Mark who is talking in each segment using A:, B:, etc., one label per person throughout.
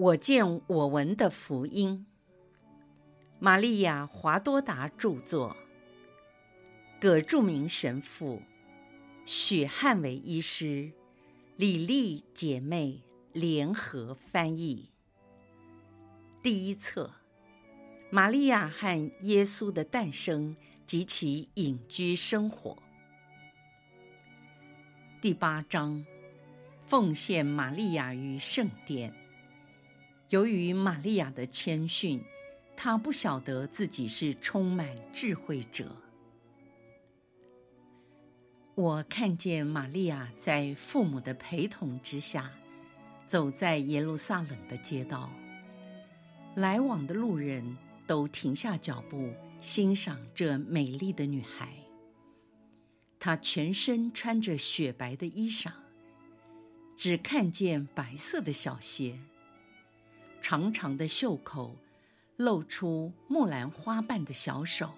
A: 我见我闻的福音，玛利亚·华多达著作，葛著名神父，许汉伟医师，李丽姐妹。联合翻译。第一册：玛利亚和耶稣的诞生。及其隐居生活。第八章：奉献玛利亚于圣殿。由于玛利亚的谦逊，她不晓得自己是充满智慧者。我看见玛利亚在父母的陪同之下，走在耶路撒冷的街道，来往的路人都停下脚步，欣赏这美丽的女孩。她全身穿着雪白的衣裳，只看见白色的小鞋。长长的袖口露出木兰花瓣的小手，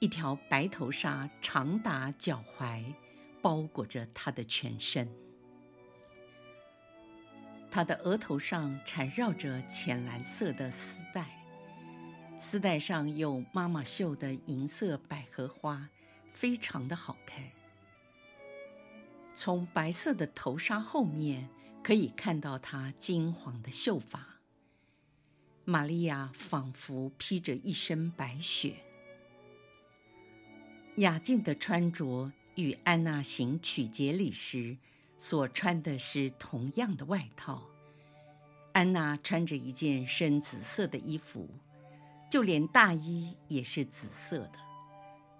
A: 一条白头纱长达脚踝，包裹着她的全身。她的额头上缠绕着浅蓝色的丝带，丝带上有妈妈绣的银色百合花，非常的好看。从白色的头纱后面，可以看到她金黄的秀发。玛利亚仿佛披着一身白雪。雅静的穿着与安娜行曲节礼时所穿的是同样的外套。安娜穿着一件深紫色的衣服，就连大衣也是紫色的。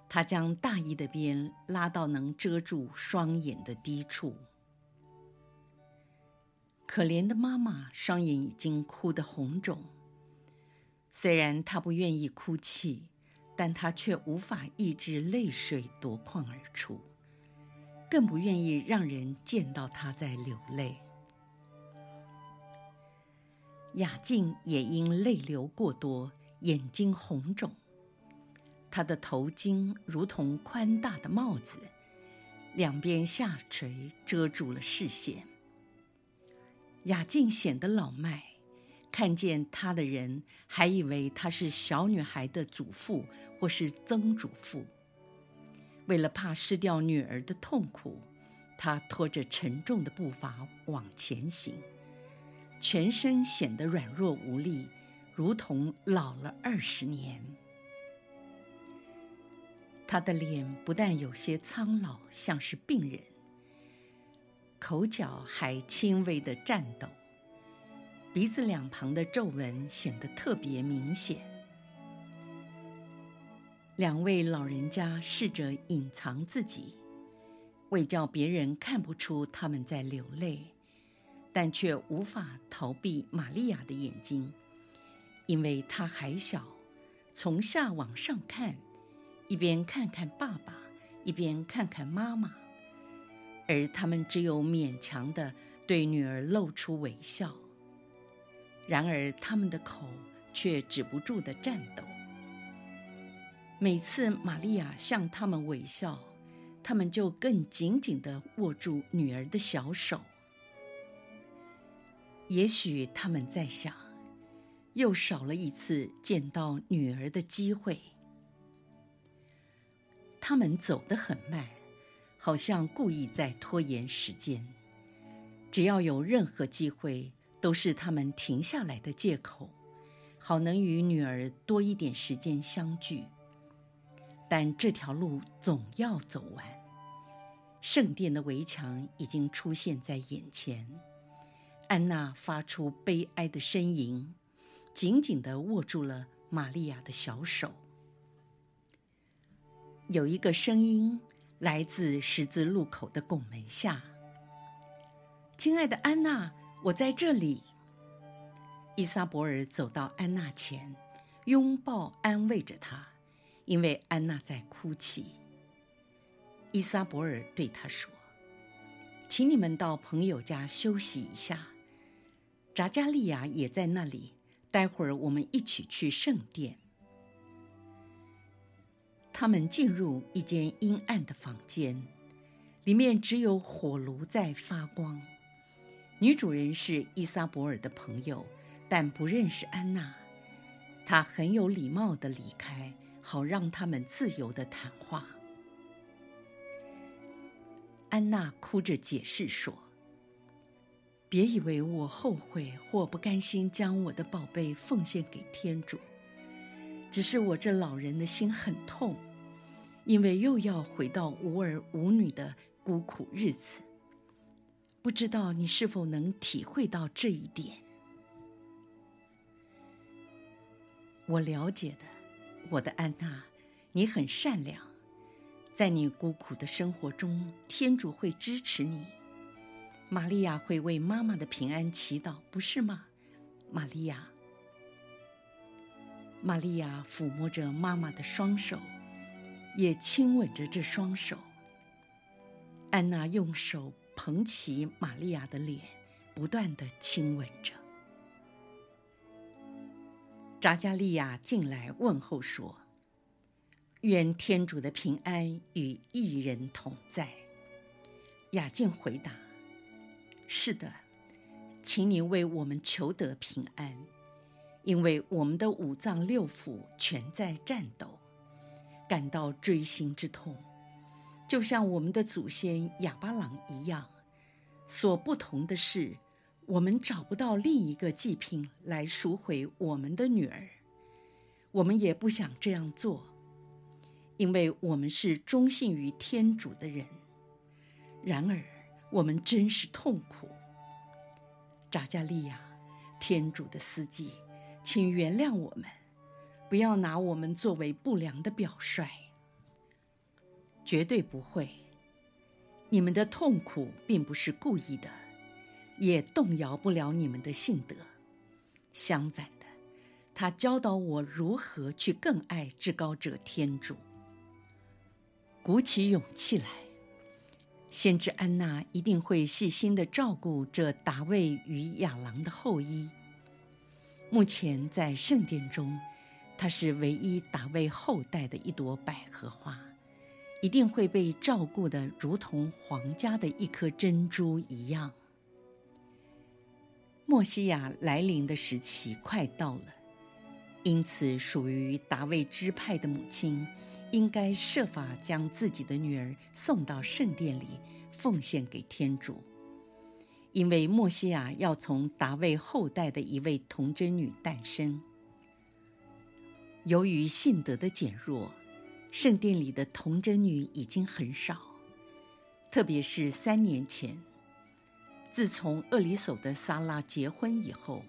A: 她将大衣的边拉到能遮住双眼的低处。可怜的妈妈双眼已经哭得红肿。虽然她不愿意哭泣，但她却无法抑制泪水夺眶而出，更不愿意让人见到她在流泪。雅静也因泪流过多，眼睛红肿。她的头巾如同宽大的帽子，两边下垂，遮住了视线。雅静显得老迈，看见她的人还以为她是小女孩的祖父或是曾祖父。为了怕失掉女儿的痛苦，她拖着沉重的步伐往前行，全身显得软弱无力，如同老了二十年。她的脸不但有些苍老，像是病人。口角还轻微的颤抖，鼻子两旁的皱纹显得特别明显。两位老人家试着隐藏自己，为叫别人看不出他们在流泪，但却无法逃避玛利亚的眼睛，因为她还小，从下往上看，一边看看爸爸，一边看看妈妈。而他们只有勉强地对女儿露出微笑，然而他们的口却止不住地颤抖。每次玛利亚向他们微笑，他们就更紧紧地握住女儿的小手。也许他们在想，又少了一次见到女儿的机会。他们走得很慢。好像故意在拖延时间，只要有任何机会，都是他们停下来的借口，好能与女儿多一点时间相聚。但这条路总要走完，圣殿的围墙已经出现在眼前。安娜发出悲哀的呻吟，紧紧地握住了玛利亚的小手。有一个声音。来自十字路口的拱门下，亲爱的安娜，我在这里。伊莎伯尔走到安娜前，拥抱安慰着她，因为安娜在哭泣。伊莎伯尔对她说：“请你们到朋友家休息一下，扎加利亚也在那里。待会儿我们一起去圣殿。”他们进入一间阴暗的房间，里面只有火炉在发光。女主人是伊撒伯尔的朋友，但不认识安娜。她很有礼貌地离开，好让他们自由地谈话。安娜哭着解释说：“别以为我后悔或不甘心将我的宝贝奉献给天主，只是我这老人的心很痛，因为又要回到无儿无女的孤苦日子。不知道你是否能体会到这一点？”我了解的，我的安娜，你很善良，在你孤苦的生活中，天主会支持你。玛利亚会为妈妈的平安祈祷，不是吗？玛利亚。玛利亚抚摸着妈妈的双手，也亲吻着这双手。安娜用手捧起玛利亚的脸，不断地亲吻着。扎加利亚进来问候说：“愿天主的平安与一人同在。”雅静回答：“是的，请你为我们求得平安，因为我们的五脏六腑全在颤抖，感到锥心之痛，就像我们的祖先哑巴郎一样。所不同的是。”我们找不到另一个祭品来赎回我们的女儿，我们也不想这样做，因为我们是忠信于天主的人。然而，我们真是痛苦。扎加利亚，天主的司机，请原谅我们，不要拿我们作为不良的表率。绝对不会，你们的痛苦并不是故意的。也动摇不了你们的信德。相反的，他教导我如何去更爱至高者天主。鼓起勇气来，先知安娜一定会细心的照顾这达味与亚郎的后裔。目前在圣殿中，她是唯一达味后代的一朵百合花，一定会被照顾的如同皇家的一颗珍珠一样。默西亚来临的时期快到了，因此属于达味支派的母亲应该设法将自己的女儿送到圣殿里奉献给天主，因为默西亚要从达味后代的一位童贞女诞生。由于信德的减弱，圣殿里的童贞女已经很少，特别是三年前。自从厄里叟的撒拉结婚以后，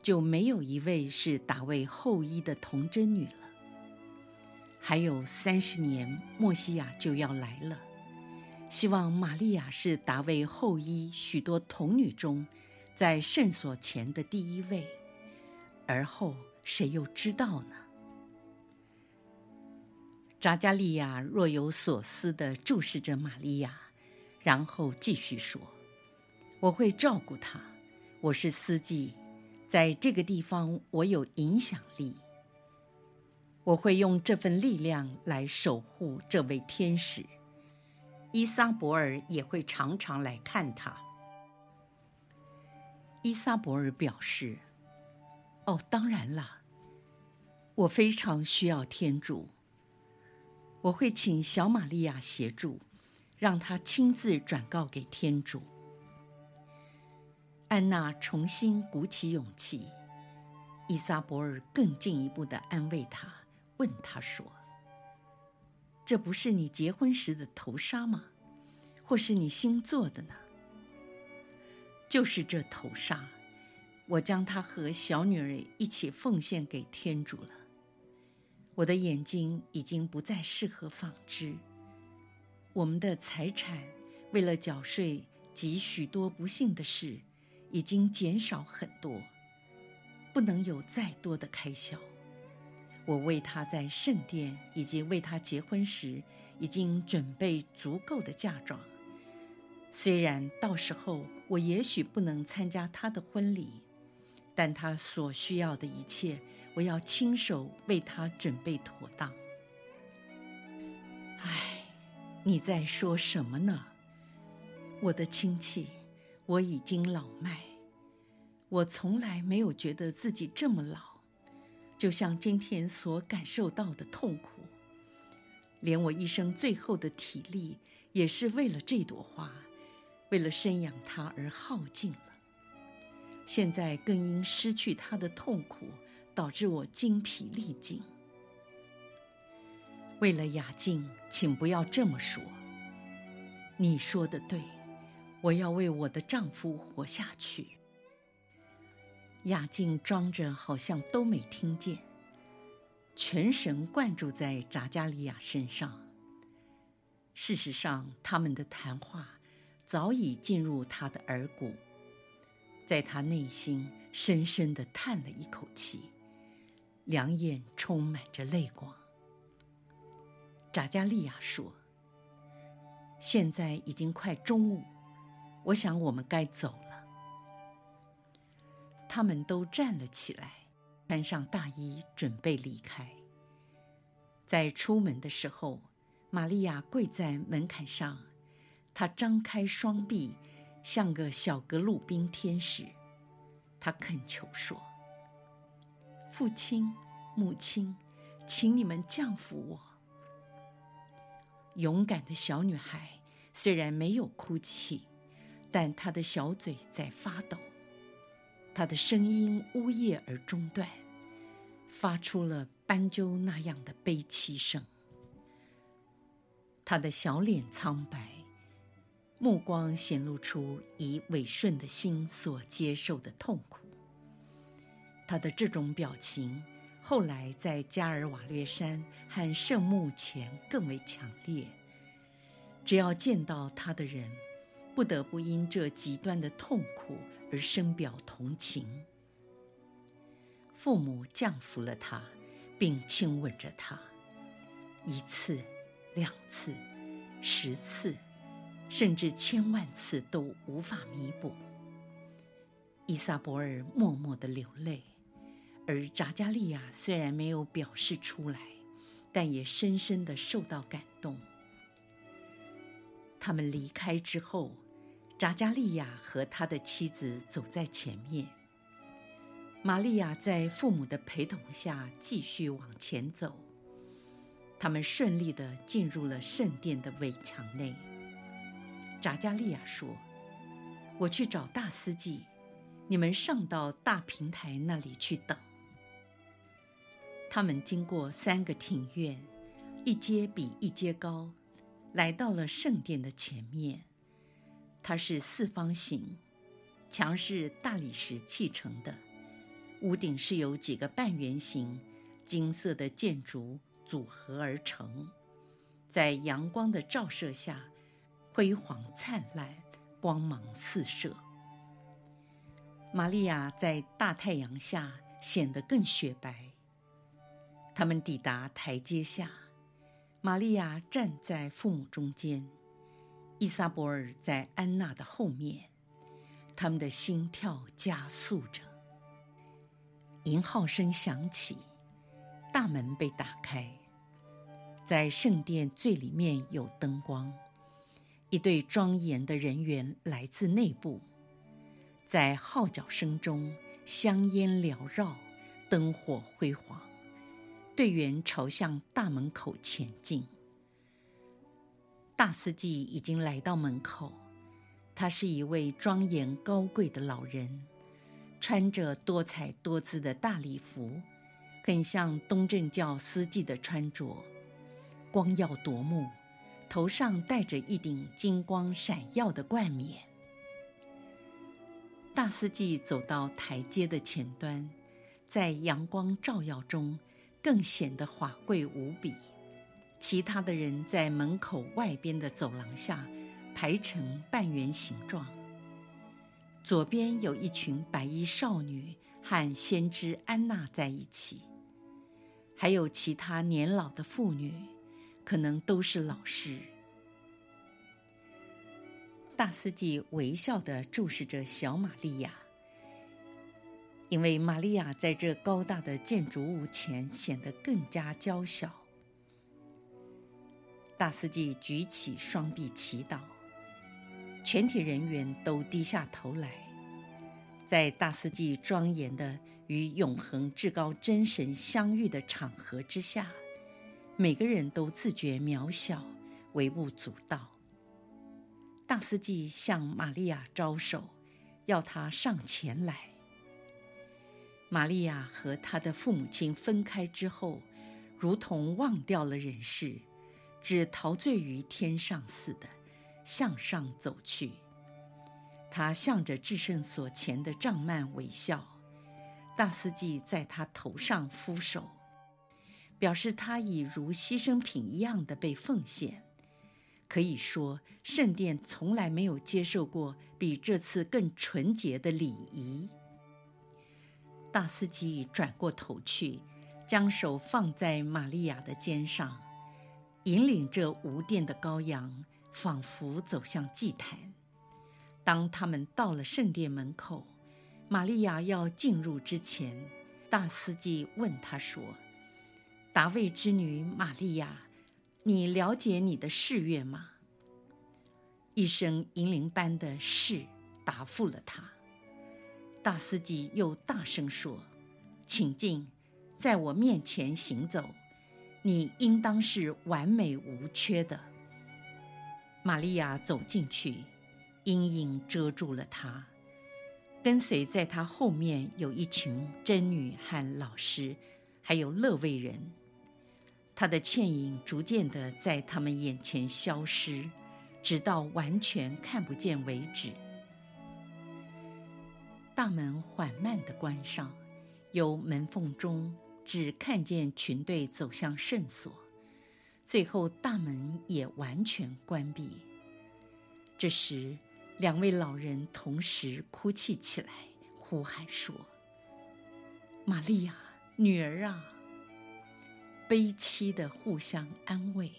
A: 就没有一位是达味后裔的童贞女了。还有三十年，默西亚就要来了。希望玛利亚是达维后裔许多童女中，在圣所前的第一位。而后谁又知道呢？扎加利亚若有所思地注视着玛利亚，然后继续说。我会照顾他。我是司祭，在这个地方我有影响力。我会用这份力量来守护这位天使。伊莎伯尔也会常常来看他。伊莎伯尔表示：“哦，当然了，我非常需要天主。我会请小玛利亚协助，让她亲自转告给天主。”安娜重新鼓起勇气，伊莎伯尔更进一步地安慰她，问她说：“这不是你结婚时的头纱吗？或是你新做的呢？”“就是这头纱，我将它和小女儿一起奉献给天主了。我的眼睛已经不再适合纺织，我们的财产为了缴税及许多不幸的事。”已经减少很多，不能有再多的开销。我为他在圣殿以及为他结婚时已经准备足够的嫁妆。虽然到时候我也许不能参加他的婚礼，但他所需要的一切，我要亲手为他准备妥当。唉，你在说什么呢，我的亲戚？我已经老迈，我从来没有觉得自己这么老，就像今天所感受到的痛苦，连我一生最后的体力也是为了这朵花，为了生养它而耗尽了。现在更因失去它的痛苦，导致我精疲力尽。为了雅静，请不要这么说。你说的对。我要为我的丈夫活下去。雅静装着好像都没听见，全神贯注在扎加利亚身上。事实上，他们的谈话早已进入他的耳骨，在他内心深深地叹了一口气，两眼充满着泪光。扎加利亚说：“现在已经快中午。”我想我们该走了。他们都站了起来，穿上大衣，准备离开。在出门的时候，玛利亚跪在门槛上，她张开双臂，像个小格鲁宾天使。她恳求说：“父亲、母亲，请你们降服我。”勇敢的小女孩虽然没有哭泣。但她的小嘴在发抖，他的声音呜咽而中断，发出了斑鸠那样的悲凄声。他的小脸苍白，目光显露出以委顺的心所接受的痛苦。他的这种表情，后来在加尔瓦略山和圣墓前更为强烈。只要见到他的人，不得不因这极端的痛苦而深表同情。父母降服了他，并亲吻着他，一次、两次、十次，甚至千万次都无法弥补。伊萨博尔默默地流泪，而扎加利亚虽然没有表示出来，但也深深地受到感动。他们离开之后。扎加利亚和他的妻子走在前面，玛利亚在父母的陪同下继续往前走。他们顺利地进入了圣殿的围墙内。扎加利亚说：“我去找大司祭，你们上到大平台那里去等。”他们经过三个庭院，一阶比一阶高，来到了圣殿的前面。它是四方形，墙是大理石砌成的，屋顶是由几个半圆形金色的建筑组合而成，在阳光的照射下，辉煌灿烂，光芒四射。玛利亚在大太阳下显得更雪白。他们抵达台阶下，玛利亚站在父母中间。伊萨伯尔在安娜的后面，他们的心跳加速着。银号声响起，大门被打开，在圣殿最里面有灯光，一队庄严的人员来自内部，在号角声中，香烟缭绕，灯火辉煌，队员朝向大门口前进。大司祭已经来到门口，他是一位庄严高贵的老人，穿着多彩多姿的大礼服，很像东正教司祭的穿着，光耀夺目，头上戴着一顶金光闪耀的冠冕。大司祭走到台阶的前端，在阳光照耀中，更显得华贵无比。其他的人在门口外边的走廊下排成半圆形状。左边有一群白衣少女和先知安娜在一起，还有其他年老的妇女，可能都是老师。大司机微笑地注视着小玛利亚，因为玛利亚在这高大的建筑物前显得更加娇小。大司祭举起双臂祈祷，全体人员都低下头来，在大司祭庄严的与永恒至高真神相遇的场合之下，每个人都自觉渺小，微不足道。大司祭向玛利亚招手，要她上前来。玛利亚和她的父母亲分开之后，如同忘掉了人世，只陶醉于天上似的，向上走去。他向着至圣所前的帐幔微笑，大司祭在他头上敷手，表示他已如牺牲品一样的被奉献。可以说，圣殿从来没有接受过比这次更纯洁的礼仪。大司祭转过头去，将手放在玛利亚的肩上，引领着无殿的羔羊，仿佛走向祭坛。当他们到了圣殿门口，玛利亚要进入之前，大司祭问他说：“达味之女玛利亚。”你了解你的誓愿吗？一声银铃般的“是”答复了他。大司祭又大声说：“请进，在我面前行走，你应当是完美无缺的。”玛利亚走进去，阴影遮住了她。跟随在她后面有一群真女和老师，还有肋未人。他的倩影逐渐的在他们眼前消失，直到完全看不见为止。大门缓慢的关上，由门缝中只看见群队走向圣所，最后大门也完全关闭。这时，两位老人同时哭泣起来，呼喊说：“玛利亚，女儿啊！”悲凄的互相安慰。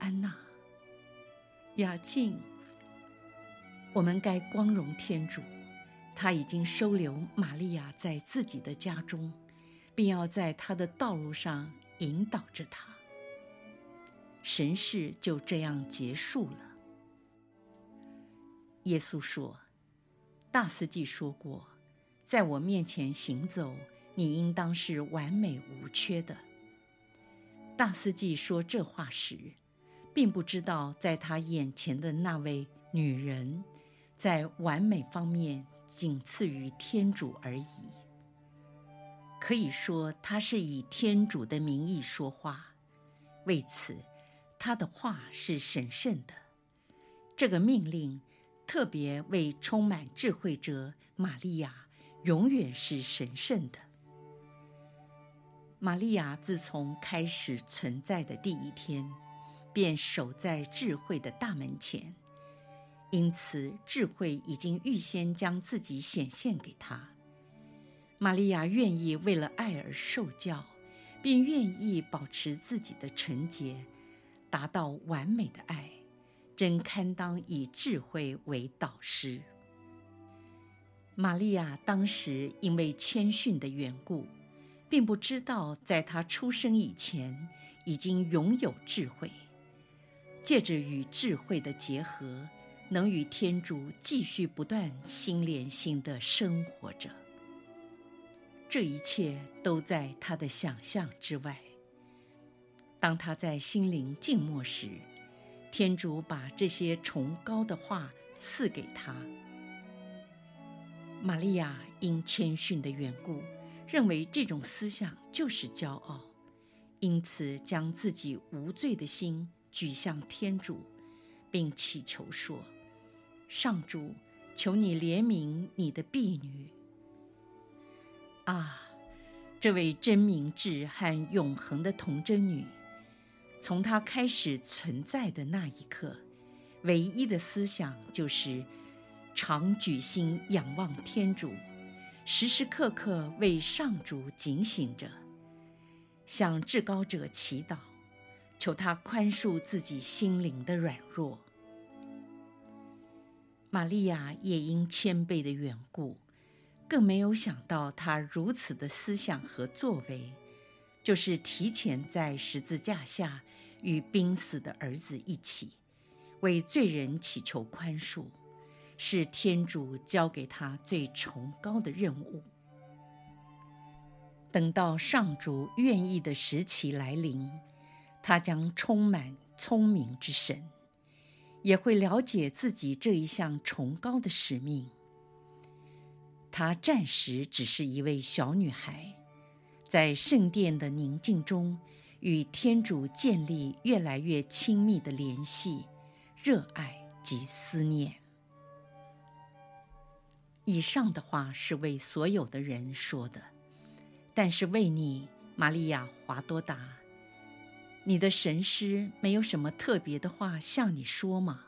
A: 安娜、雅静，我们该光荣天主，他已经收留玛利亚在自己的家中，并要在他的道路上引导着他。神事就这样结束了。耶稣说：“大司祭说过，在我面前行走，你应当是完美无缺的。”大司祭说这话时，并不知道在他眼前的那位女人，在完美方面仅次于天主而已。可以说，他是以天主的名义说话，为此，他的话是神圣的。这个命令特别为充满智慧者玛利亚，永远是神圣的。玛利亚自从开始存在的第一天，便守在智慧的大门前，因此智慧已经预先将自己显现给他。玛利亚愿意为了爱而受教，并愿意保持自己的纯洁，达到完美的爱，真堪当以智慧为导师。玛利亚当时因为谦逊的缘故。并不知道，在他出生以前，已经拥有智慧。借着与智慧的结合，能与天主继续不断心连心的生活着。这一切都在他的想象之外。当他在心灵静默时，天主把这些崇高的话赐给他。玛利亚因谦逊的缘故。认为这种思想就是骄傲，因此将自己无罪的心举向天主，并祈求说：“上主，求你怜悯你的婢女。”啊，这位真明智和永恒的童真女，从她开始存在的那一刻，唯一的思想就是常举心仰望天主。时时刻刻为上主警醒着，向至高者祈祷，求他宽恕自己心灵的软弱。玛利亚也因谦卑的缘故，更没有想到他如此的思想和作为，就是提前在十字架下与濒死的儿子一起，为罪人祈求宽恕，是天主交给他最崇高的任务。等到上主愿意的时期来临，他将充满聪明之神，也会了解自己这一项崇高的使命。她暂时只是一位小女孩，在圣殿的宁静中，与天主建立越来越亲密的联系、热爱及思念。以上的话是为所有的人说的。但是为你，玛利亚·华多达，你的神师没有什么特别的话向你说吗？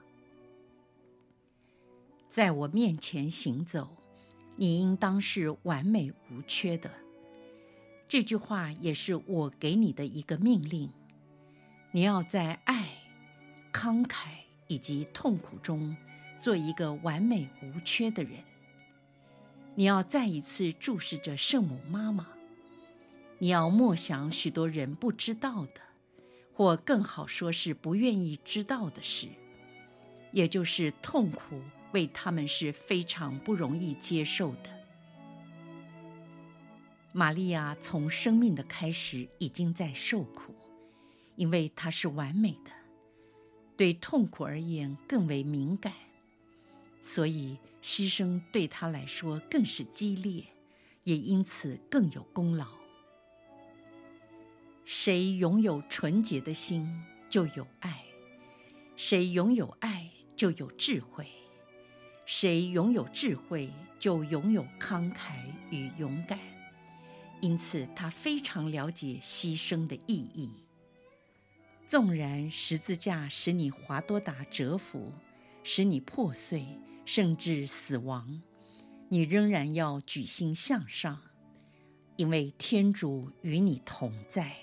A: 在我面前行走，你应当是完美无缺的。这句话也是我给你的一个命令。你要在爱、慷慨以及痛苦中，做一个完美无缺的人。你要再一次注视着圣母妈妈。你要默想许多人不知道的，或更好说是不愿意知道的事，也就是痛苦为他们是非常不容易接受的。玛利亚从生命的开始已经在受苦，因为她是完美的，对痛苦而言更为敏感，所以牺牲对她来说更是激烈，也因此更有功劳。谁拥有纯洁的心，就有爱；谁拥有爱，就有智慧；谁拥有智慧，就拥有慷慨与勇敢。因此，他非常了解牺牲的意义。纵然十字架使你华多达折服，使你破碎，甚至死亡，你仍然要举心向上，因为天主与你同在。